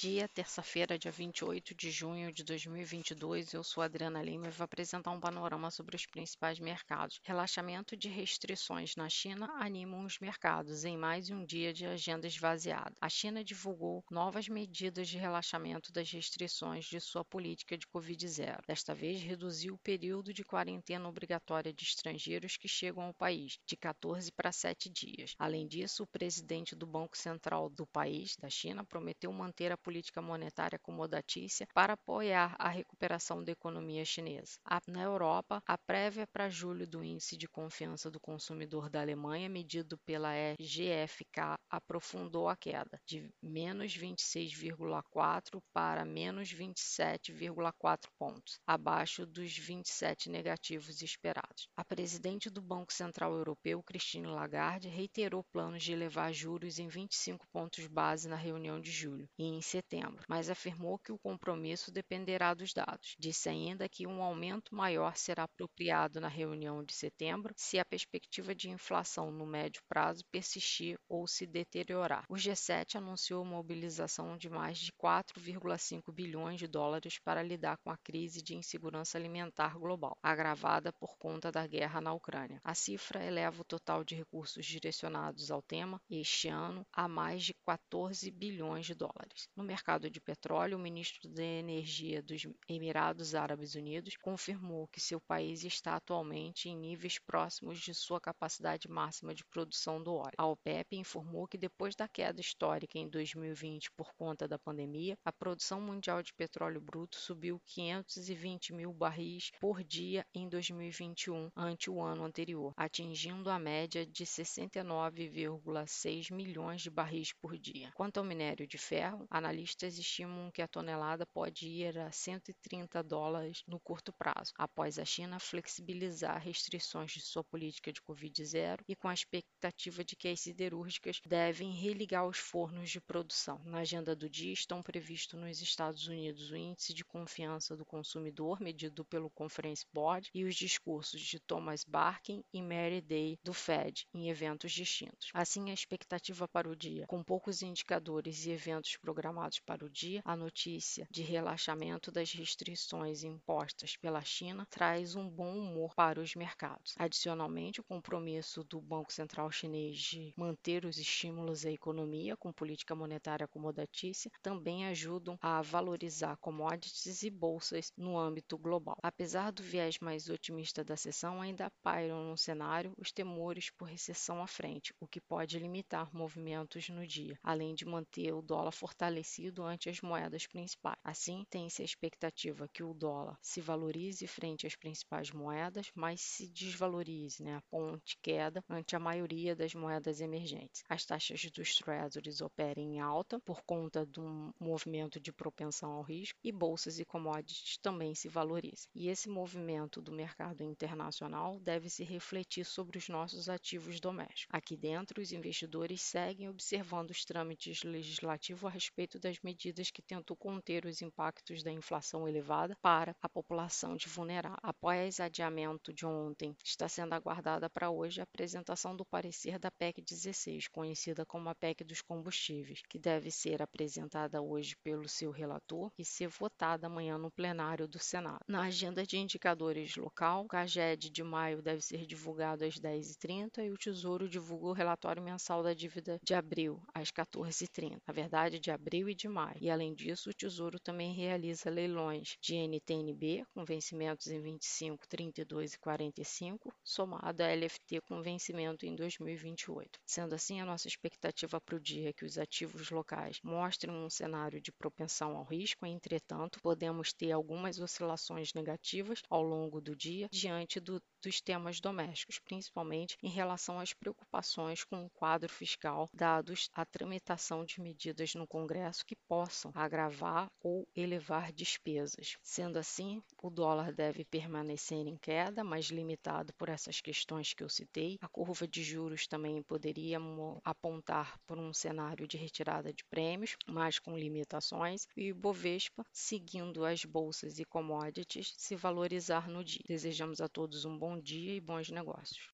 dia, terça-feira, dia 28 de junho de 2022. Eu sou Adriana Lima e vou apresentar um panorama sobre os principais mercados. Relaxamento de restrições na China animam os mercados em mais um dia de agenda esvaziada. A China divulgou novas medidas de relaxamento das restrições de sua política de Covid-0. Desta vez, reduziu o período de quarentena obrigatória de estrangeiros que chegam ao país, de 14 para 7 dias. Além disso, o presidente do Banco Central do país, da China, prometeu manter a política monetária acomodatícia para apoiar a recuperação da economia chinesa. Na Europa, a prévia para julho do Índice de Confiança do Consumidor da Alemanha, medido pela GfK, aprofundou a queda de menos 26,4 para menos 27,4 pontos, abaixo dos 27 negativos esperados. A presidente do Banco Central Europeu, Christine Lagarde, reiterou planos de elevar juros em 25 pontos base na reunião de julho e setembro, mas afirmou que o compromisso dependerá dos dados. Disse ainda que um aumento maior será apropriado na reunião de setembro se a perspectiva de inflação no médio prazo persistir ou se deteriorar. O G7 anunciou mobilização de mais de 4,5 bilhões de dólares para lidar com a crise de insegurança alimentar global, agravada por conta da guerra na Ucrânia. A cifra eleva o total de recursos direcionados ao tema este ano a mais de 14 bilhões de dólares. No mercado de petróleo, o ministro da Energia dos Emirados Árabes Unidos confirmou que seu país está atualmente em níveis próximos de sua capacidade máxima de produção do óleo. A OPEP informou que depois da queda histórica em 2020 por conta da pandemia, a produção mundial de petróleo bruto subiu 520 mil barris por dia em 2021 ante o ano anterior, atingindo a média de 69,6 milhões de barris por dia. Quanto ao minério de ferro, a Analistas estimam que a tonelada pode ir a 130 dólares no curto prazo, após a China flexibilizar restrições de sua política de Covid-0 e com a expectativa de que as siderúrgicas devem religar os fornos de produção. Na agenda do dia estão previstos nos Estados Unidos o índice de confiança do consumidor, medido pelo Conference Board, e os discursos de Thomas Barkin e Mary Day do Fed, em eventos distintos. Assim, a expectativa para o dia, com poucos indicadores e eventos programados para o dia, a notícia de relaxamento das restrições impostas pela China traz um bom humor para os mercados. Adicionalmente, o compromisso do Banco Central Chinês de manter os estímulos à economia com política monetária acomodatícia também ajudam a valorizar commodities e bolsas no âmbito global. Apesar do viés mais otimista da sessão, ainda pairam no cenário os temores por recessão à frente, o que pode limitar movimentos no dia, além de manter o dólar fortalecido fortalecido ante as moedas principais. Assim, tem-se a expectativa que o dólar se valorize frente às principais moedas, mas se desvalorize, né, a ponte queda ante a maioria das moedas emergentes. As taxas dos treasuries operem em alta por conta de um movimento de propensão ao risco e bolsas e commodities também se valorizam. E esse movimento do mercado internacional deve se refletir sobre os nossos ativos domésticos. Aqui dentro, os investidores seguem observando os trâmites legislativos a respeito das medidas que tentam conter os impactos da inflação elevada para a população de vulnerável. Após adiamento de ontem, está sendo aguardada para hoje a apresentação do parecer da PEC 16, conhecida como a PEC dos combustíveis, que deve ser apresentada hoje pelo seu relator e ser votada amanhã no plenário do Senado. Na agenda de indicadores local, o CAGED de maio deve ser divulgado às 10h30 e o Tesouro divulga o relatório mensal da dívida de abril às 14h30. Na verdade, de abril e de maio. E além disso, o Tesouro também realiza leilões de NTNB com vencimentos em 25, 32 e 45, somado a LFT com vencimento em 2028. Sendo assim, a nossa expectativa para o dia é que os ativos locais mostrem um cenário de propensão ao risco, entretanto, podemos ter algumas oscilações negativas ao longo do dia diante do, dos temas domésticos, principalmente em relação às preocupações com o quadro fiscal, dados a tramitação de medidas no Congresso que possam agravar ou elevar despesas. Sendo assim, o dólar deve permanecer em queda, mas limitado por essas questões que eu citei. A curva de juros também poderia apontar por um cenário de retirada de prêmios, mas com limitações, e o Bovespa, seguindo as bolsas e commodities, se valorizar no dia. Desejamos a todos um bom dia e bons negócios.